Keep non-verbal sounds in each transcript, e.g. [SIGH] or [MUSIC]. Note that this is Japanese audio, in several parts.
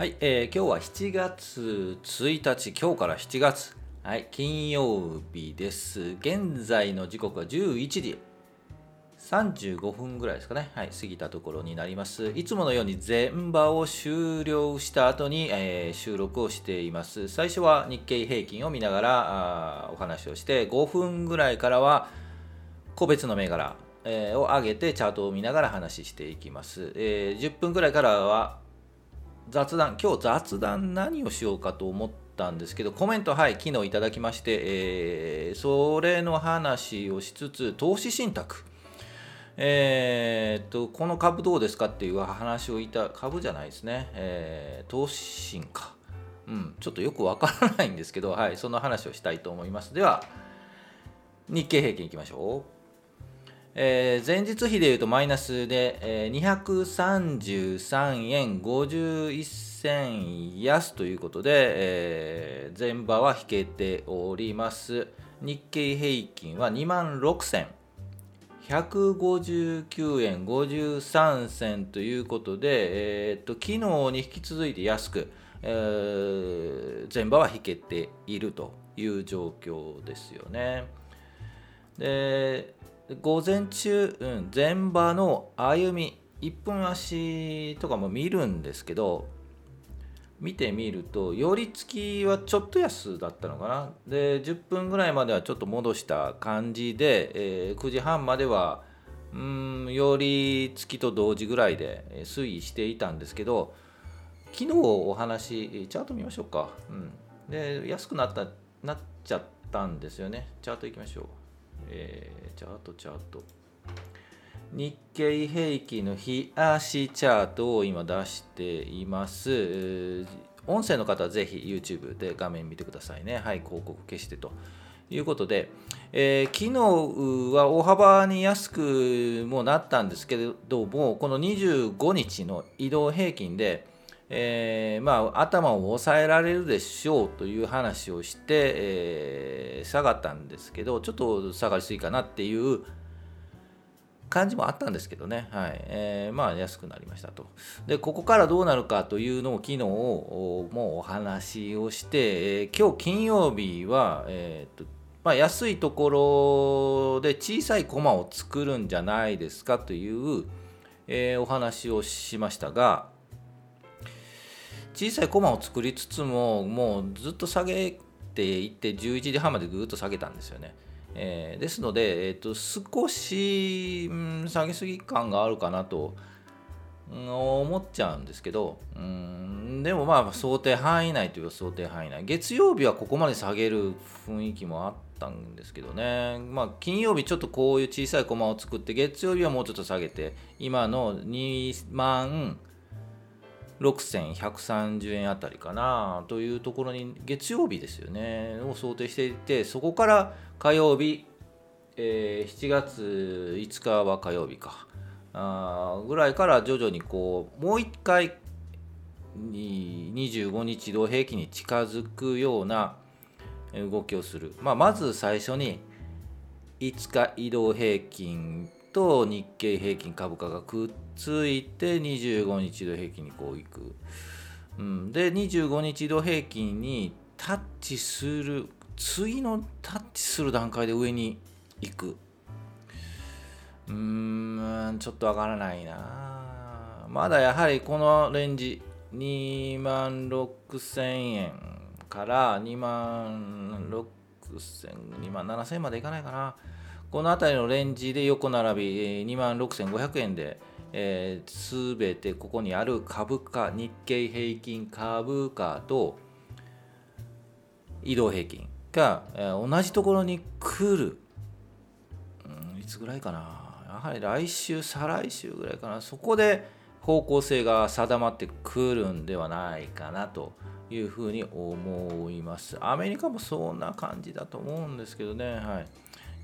はい、えー今日は7月1日、今日から7月、はい、金曜日です。現在の時刻は11時35分ぐらいですかね、はい、過ぎたところになります。いつものように全場を終了した後に、えー収録をしています。最初は日経平均を見ながらあお話をして、5分ぐらいからは個別の銘柄、えーを上げてチャートを見ながら話していきます。えー10分ぐらいからは雑談今日雑談何をしようかと思ったんですけどコメントはい昨日いただきまして、えーそれの話をしつつ投資信託。えーっとこの株どうですかっていう話をいた株じゃないですね、えー投資信かうんちょっとよくわからないんですけどはいその話をしたいと思います。では日経平均いきましょう。えー前日比でいうとマイナスで、えー233円51銭安ということで、えー前場は引けております日経平均は2万6159円53銭ということで、えーっと昨日に引き続いて安く、えー前場は引けているという状況ですよね。で午前中、うん、前場の歩み1分足とかも見るんですけど見てみると寄り付きはちょっと安だったのかな。で10分ぐらいまではちょっと戻した感じで、えー9時半まではうん寄り付きと同時ぐらいで推移していたんですけど昨日お話チャート見ましょうか、うん、で安くなったなっちゃったんですよね。チャートいきましょう。えーチャートチャート日経平均の日足チャートを今出しています。音声の方はぜひ YouTube で画面見てくださいね。はい、広告消してということで、えー昨日は大幅に安くもなったんですけれども、この25日の移動平均で、えーまあ、頭を抑えられるでしょうという話をして、えー下がったんですけどちょっと下がりすぎかなっていう感じもあったんですけどね、はい。えーまあ安くなりましたと。でここからどうなるかというのを昨日もうお話をして、えー今日金曜日は、えーとまあ、安いところで小さいコマを作るんじゃないですかという、えお話をしましたが小さいコマを作りつつももうずっと下げていって11時半までぐっと下げたんですよね。えーですので、えー、と少し、うん下げすぎ感があるかなと、うん思っちゃうんですけど、うんでもまあ想定範囲内といえば想定範囲内月曜日はここまで下げる雰囲気もあったんですけどね、まあ、金曜日ちょっとこういう小さいコマを作って月曜日はもうちょっと下げて今の2万6130円あたりかなというところに月曜日ですよね。を想定していてそこから火曜日、えー7月5日は火曜日か。あぐらいから徐々にこうもう一回に25日移動平均に近づくような動きをする、まあ、まず最初に5日移動平均と日経平均株価がくっついて25日移動平均にこういく、うん、で25日移動平均にタッチする次のタッチする段階で上に行く。うーん。ちょっとわからないな。まだやはりこのレンジ2万6000円から2万6000 2万7000円までいかないかな。この辺りのレンジで横並び2万6500円で、えー、全てここにある株価日経平均株価と移動平均。が、えー同じところに来る、うん、いつぐらいかな。やはり来週再来週ぐらいかな。そこで方向性が定まってくるんではないかなというふうに思います。アメリカもそんな感じだと思うんですけどね。はい。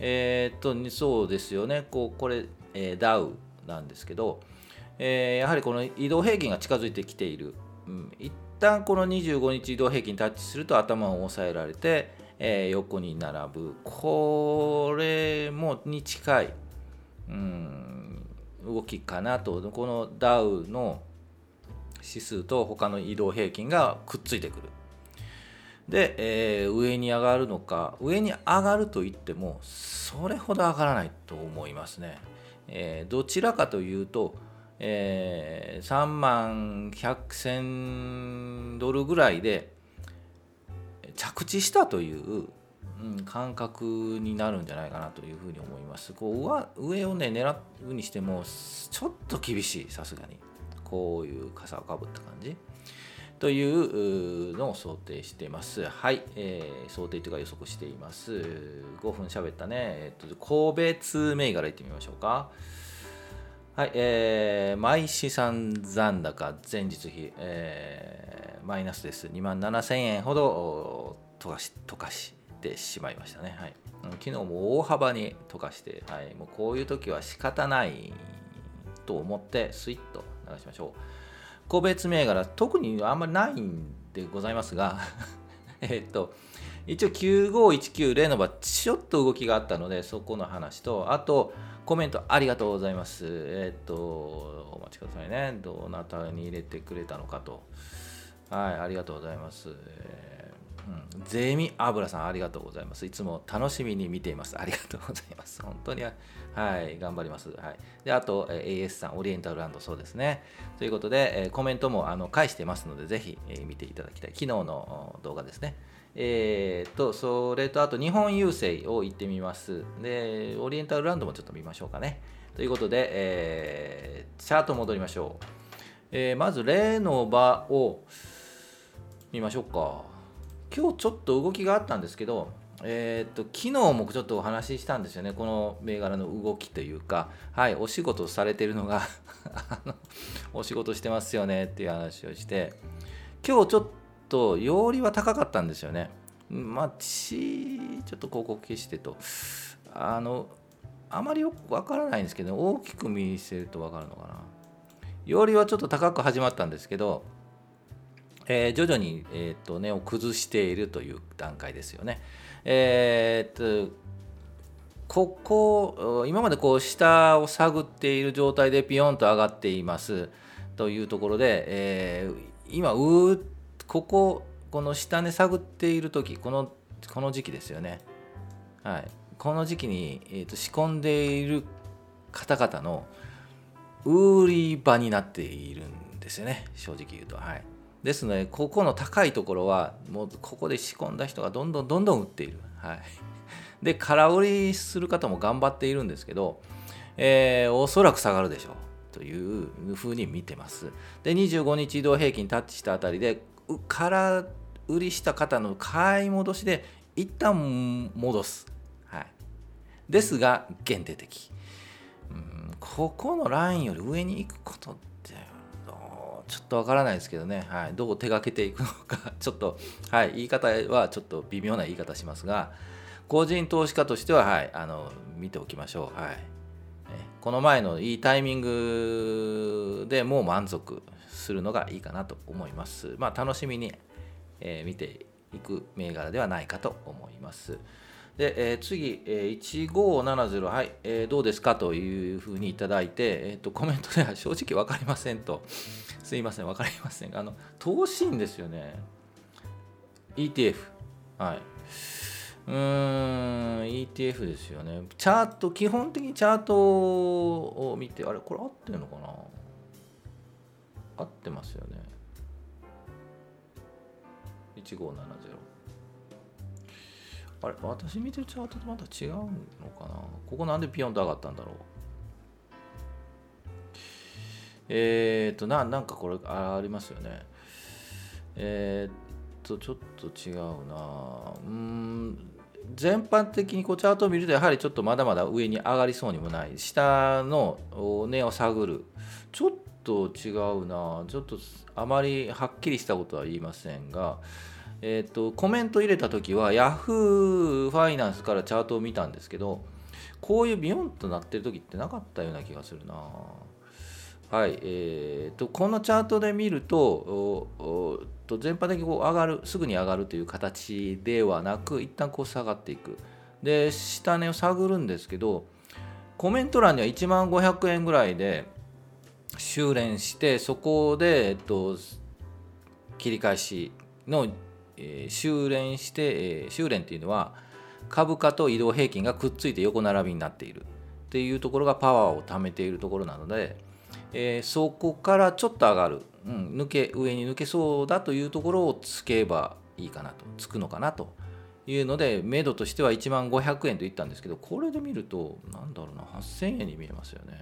えーっとそうですよね。こうこれ、えーダウなんですけど、えーやはりこの移動平均が近づいてきている、うん、一旦この25日移動平均タッチすると頭を押さえられて、えー横に並ぶ。これもに近い、うん、動きかなと。このダウの指数と他の移動平均がくっついてくる。で、えー、上に上がるのか上に上がると言ってもそれほど上がらないと思いますね、えー、どちらかというと、えー、3万100千ドルぐらいで着地したという、うん、感覚になるんじゃないかなというふうに思います。こう上をね狙うにしてもちょっと厳しいさすがに。こういう傘をかぶった感じ。というのを想定しています。はい、えー、想定というか予測しています。5分喋ったね。えっ、と、個別銘柄いってみましょうか。はい、えー、毎資産残高前日比、えー、マイナスです。2万7000円ほど溶かし溶かしてしまいましたね。はい、昨日も大幅に溶かして、はい、もうこういう時は仕方ないと思ってスイッと流しましょう。個別銘柄、特にあんまりないんでございますが [LAUGHS] えっと、一応9519例の場、ちょっと動きがあったので、そこの話と、あと、コメントありがとうございます。えっと、お待ちくださいね。どなたに入れてくれたのかと。はい、ありがとうございます。えうん、ゼミ油さんありがとうございます。いつも楽しみに見ています。ありがとうございます。[LAUGHS] 本当に、はい、頑張ります。はい、であと、えー、AS さん、オリエンタルランド、そうですね。ということで、えー、コメントもあの返してますので、ぜひ、えー、見ていただきたい。昨日の動画ですね。えー、と、それと、あと、日本郵政を行ってみます。で、オリエンタルランドもちょっと見ましょうかね。ということで、えー、チャート戻りましょう。えー、まず、例の場を見ましょうか。今日ちょっと動きがあったんですけど、えー、っと昨日もちょっとお話ししたんですよね、この銘柄の動きというか、はい、お仕事されてるのが [LAUGHS] あのお仕事してますよねっていう話をして、今日ちょっと用利は高かったんですよね。まあ、ちょっと広告消してと、あの、あまりよくわからないんですけど、大きく見せるとわかるのかな。用利はちょっと高く始まったんですけど、えー、徐々に、えーと、根を崩しているという段階ですよね。えー、とここ今までこう下を探っている状態でピヨンと上がっていますというところで、えー、今うこここの下根探っている時このこの時期ですよね。はい、この時期に、えーと、仕込んでいる方々の売り場になっているんですよね正直言うと。はいですのでここの高いところはもうここで仕込んだ人がどんどんどんどん売っている。はい、で空売りする方も頑張っているんですけど、えー、おそらく下がるでしょうというふうに見てます。で25日移動平均タッチしたあたりで空売りした方の買い戻しで一旦戻す。はい、ですが限定的。うんここのラインより上に行くことちょっとわからないですけどね、はい、どう手がけていくのか。[LAUGHS] ちょっと、はい、言い方はちょっと微妙な言い方しますが。個人投資家としては、はい、あの見ておきましょう、はい、この前のいいタイミングでもう満足するのがいいかなと思います。まあ、楽しみに、えー、見ていく銘柄ではないかと思います。で、えー、次、えー、1570、はい、えー、どうですかというふうにいただいて、えーと、コメントでは正直分かりませんと、すいません、分かりません。あの、投資んですよね。ETF。はい。うーん、ETF ですよね。チャート、基本的にチャートを見て、あれ、これ合ってるのかな？合ってますよね。1570。あれ私見てるチャートとまた違うのかな？ここなんでピヨンと上がったんだろう。えっ、とななんかこれありますよね。えっ、とちょっと違うな。うん全般的にこうチャートを見るとやはりちょっとまだまだ上に上がりそうにもない。下の根を探る。ちょっと違うな。ちょっとあまりはっきりしたことは言いませんがえーと、コメント入れた時は Yahoo! ファイナンスからチャートを見たんですけどこういうビヨンとなってる時ってなかったような気がするな。はい、えーと、このチャートで見るとと全般的にこう上がるすぐに上がるという形ではなく一旦こう下がっていく。で下値を探るんですけどコメント欄には1万500円ぐらいで修練してそこで、えっと、切り返しの、えー、修練して、えー、修練っていうのは株価と移動平均がくっついて横並びになっているっていうところがパワーを貯めているところなので、えー、そこからちょっと上がる、うん、抜け上に抜けそうだというところをつけばいいかなと。つくのかなというので目処としては1万500円と言ったんですけどこれで見るとなんだろうな8000円に見えますよね。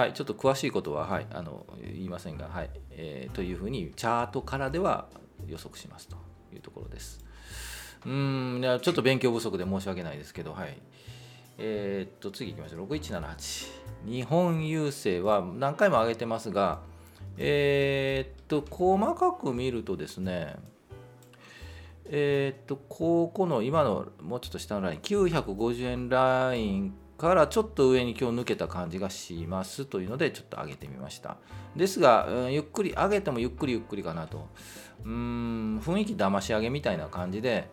はいちょっと詳しいことは、はい、あの言いませんが、はいえー、というふうにチャートからでは予測しますというところです。うんちょっと勉強不足で申し訳ないですけどはい。えー、っと次行きましょう。6178日本郵政は何回も上げてますがえー、っと細かく見るとですねえー、っと、ここの今のもうちょっと下のライン、950円ラインからちょっと上に今日抜けた感じがしますというので、ちょっと上げてみました。ですが、うん、ゆっくり、上げてもゆっくりゆっくりかなと。うん、雰囲気騙し上げみたいな感じで、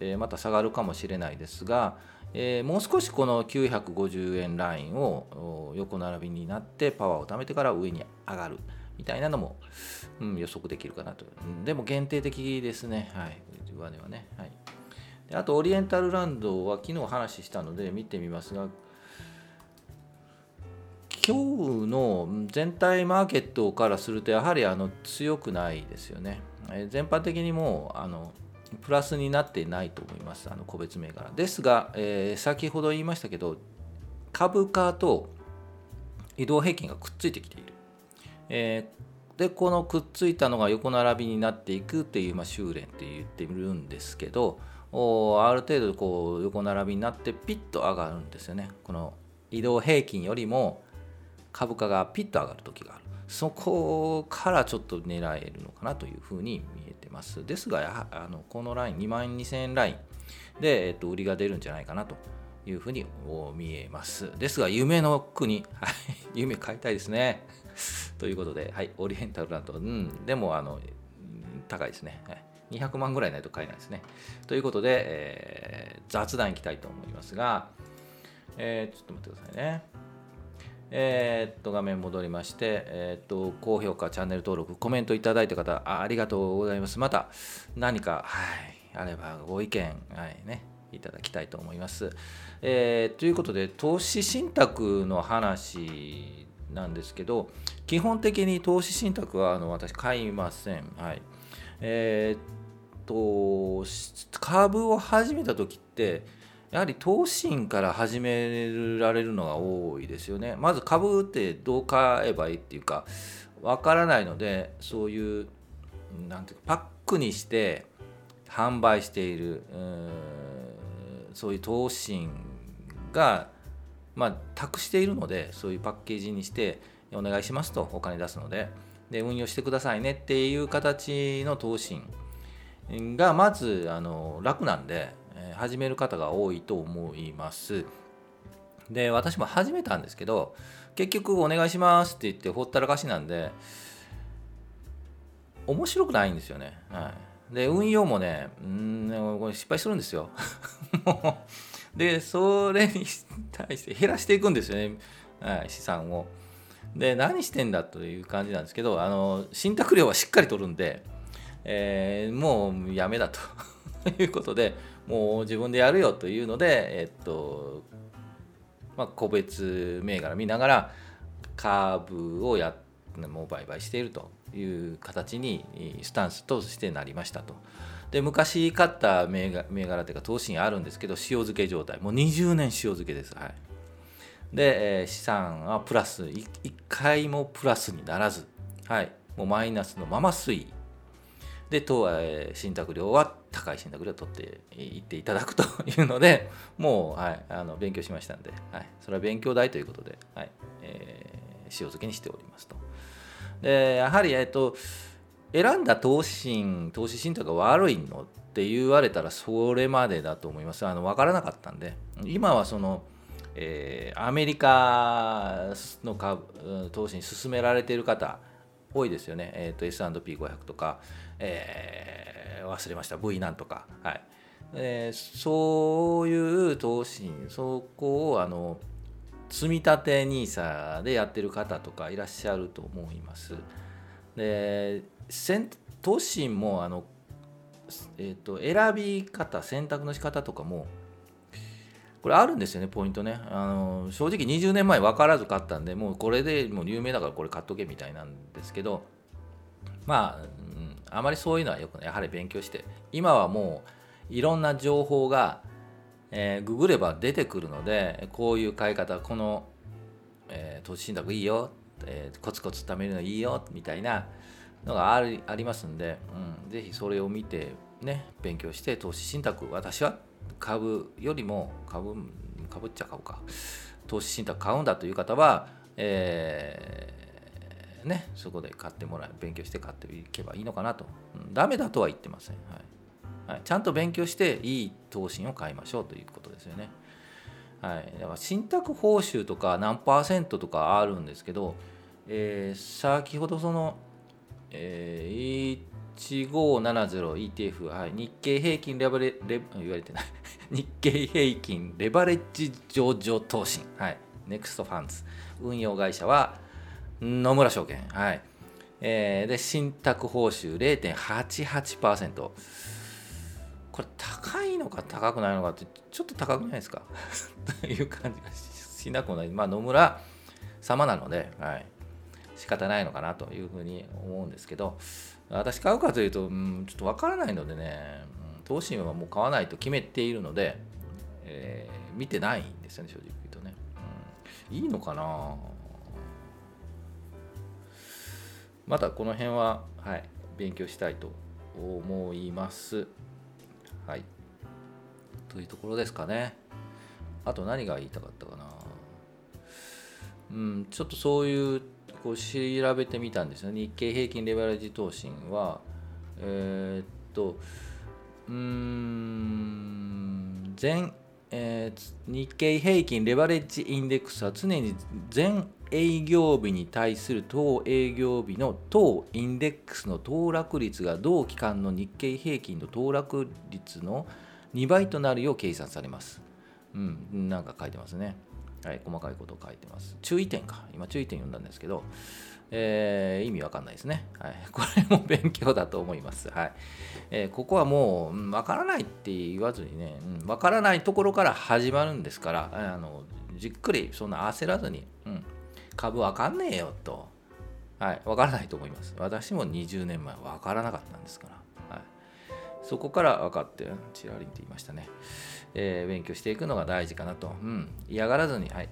えー、また下がるかもしれないですが、えー、もう少しこの950円ラインを横並びになってパワーを貯めてから上に上がるみたいなのも、うん、予測できるかなと。でも限定的ですね。はい。上値はね。はい。あと、オリエンタルランドは昨日話したので見てみますが、今日の全体マーケットからすると、やはりあの強くないですよね。え全般的にもうあのプラスになってないと思います、あの個別銘柄。ですが、えー、先ほど言いましたけど、株価と移動平均がくっついてきている。えー、でこのくっついたのが横並びになっていくっていう、まあ、修練って言ってるんですけどある程度こう横並びになってピッと上がるんですよね。この移動平均よりも株価がピッと上がる時がある。そこからちょっと狙えるのかなというふうに見えてます。ですがあのこのライン2万2000円ラインで、えっと、売りが出るんじゃないかなというふうに見えます。ですが夢の国。[LAUGHS] 夢買いたいですね。ということで、はい、オリエンタルランド、うん、でも、あの、高いですね。200万ぐらいないと買えないですね。ということで、えー、雑談いきたいと思いますが、えー、ちょっと待ってくださいね。えー、っと、画面戻りまして、えー、っと、高評価、チャンネル登録、コメントいただいた方あ、ありがとうございます。また何か、はい、あればご意見、はいね、いただきたいと思います。えー、ということで、投資信託の話なんですけど基本的に投資信託はあの私買いません。はいえー、っと株を始めた時ってやはり投信から始められるのが多いですよね。まず株ってどう買えばいいっていうかわからないのでそういうなんていうかパックにして販売しているそういう投信がまあ、託しているのでそういうパッケージにしてお願いしますとお金出すのでで運用してくださいねっていう形の投信がまずあの楽なんで、始める方が多いと思います。で私も始めたんですけど結局お願いしますって言ってほったらかしなんで面白くないんですよね、はい、で運用もねうんこれ失敗するんですよ。[LAUGHS] でそれに対して減らしていくんですよね、はい、資産を。で何してんだという感じなんですけどあの信託料はしっかり取るんで、えー、もうやめだと。[LAUGHS] いうことでもう自分でやるよというので、えっとまあ、個別銘柄見ながら株をやもう売買しているという形にスタンスとしてなりましたと。で昔買った銘柄というか投資にあるんですけど塩漬け状態。もう20年塩漬けです、はい、で、え、資産はプラス。1, 回もプラスにならず、はい、もうマイナスのまま推移。でと、え、信託料は高い信託料を取っていっていただくというのでもう、はい、あの勉強しましたんで、はい、それは勉強代ということで、はい。えー、塩漬けにしておりますと。でやはり、えっ、と選んだ投資信投資信託が悪いのって言われたらそれまでだと思います。あの分からなかったんで。今はその、えー、アメリカの株投資に進められている方多いですよね、えーと、S&P500 とか、えー、忘れました。V なんとか、はい。えー、そういう投資そこをあの積み立て NISA でやってる方とかいらっしゃると思います。で投資もあの、えーと、選び方選択の仕方とかもこれあるんですよねポイントね。あの正直20年前分からず買ったんでもうこれでもう有名だからこれ買っとけみたいなんですけどまあ、うん、あまりそういうのはよくやはり勉強して。今はもういろんな情報がえー、ググれば出てくるのでこういう買い方この、えー、投資信託いいよ、えー、コツコツ貯めるのいいよみたいなのがありありますんで、うん、ぜひそれを見てね勉強して投資信託私は株よりも株株っちゃ買うか。投資信託買うんだという方は、えー、ね、そこで買ってもらう勉強して買っていけばいいのかなと、うん、ダメだとは言ってません、はい。はい、ちゃんと勉強していい投資を買いましょうということですよね。はい、だから信託報酬とか何パーセントとかあるんですけど、えー、先ほどその、えー、1570ETF、はい、日経平均レバレレ言われてない。[LAUGHS] 日経平均レバレッジ上場投信、はい、ネクストファンズ。運用会社は野村証券、はい。えー、で信託報酬0.88%。これ高いのか高くないのかってちょっと高くないですか？[LAUGHS] という感じがしなくもない。まあ野村様なので、はい、仕方ないのかなというふうに思うんですけど、私買うかというと、うん、ちょっとわからないのでね、うん、投資はもう買わないと決めているので、えー、見てないんですよね、正直言うとね。うん、いいのかな？またこの辺は、はい、勉強したいと思います。はい。というところですかね。あと何が言いたかったかな。うん、ちょっとそういう、こう調べてみたんですよ。日経平均レバレッジ投信は、えー、っと、うん、全、えー、日経平均レバレッジインデックスは常に全営業日に対する当営業日の当インデックスの騰落率が同期間の日経平均の騰落率の2倍となるよう計算されます。うん、なんか書いてますね。はい、細かいことを書いてます。注意点か。今注意点読んだんですけど、えー、意味わかんないですね。はい、[LAUGHS] これも勉強だと思います。はいえー、ここはもう、わからないって言わずにね、わ、うん、からないところから始まるんですから、あのじっくりそんな焦らずに、うん、株わかんねえよと。はい、わからないと思います。私も20年前わからなかったんですから。はい、そこから分かって、チラリンって言いましたね。えー、勉強していくのが大事かなと。うん、嫌がらずに、はい、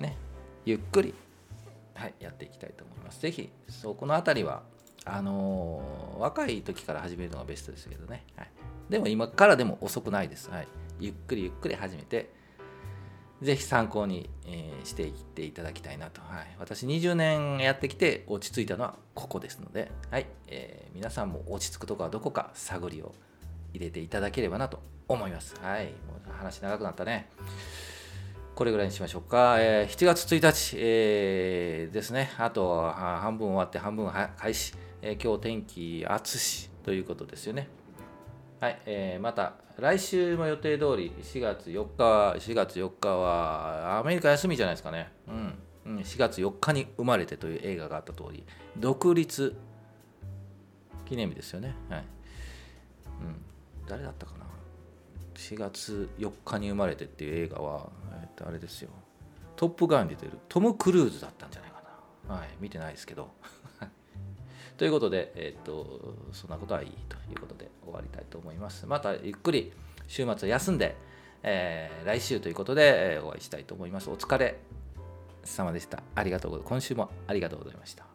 ね、ゆっくり、はい、やっていきたいと思います。ぜひ、そこのあたりは、あのー、若い時から始めるのがベストですけどね。はい、でも今からでも遅くないです。はい、ゆっくりゆっくり始めて、ぜひ参考に、えー、していっていただきたいなと、はい。私20年やってきて落ち着いたのはここですので、はいえー、皆さんも落ち着くとこはどこか探りを入れていただければなと思います。はい、もう話長くなったね。これぐらいにしましょうか。えー、7月1日、えー、ですね。あと半分終わって半分開始。えー、今日天気暑しということですよね。はい、えー、また来週も予定通り4月4日は4月4日はアメリカ休みじゃないですかね、うん、4月4日に生まれてという映画があった通り独立記念日ですよねはい、うん、誰だったかな？4月4日に生まれてっていう映画は、えっと、あれですよトップガンに出てるトム・クルーズだったんじゃないかなはい見てないですけど [LAUGHS] ということで、えっ、と、そんなことはいいということで終わりたいと思います。またゆっくり週末休んで、えー、来週ということで、えー、お会いしたいと思います。お疲れ様でした。ありがとう。今週もありがとうございました。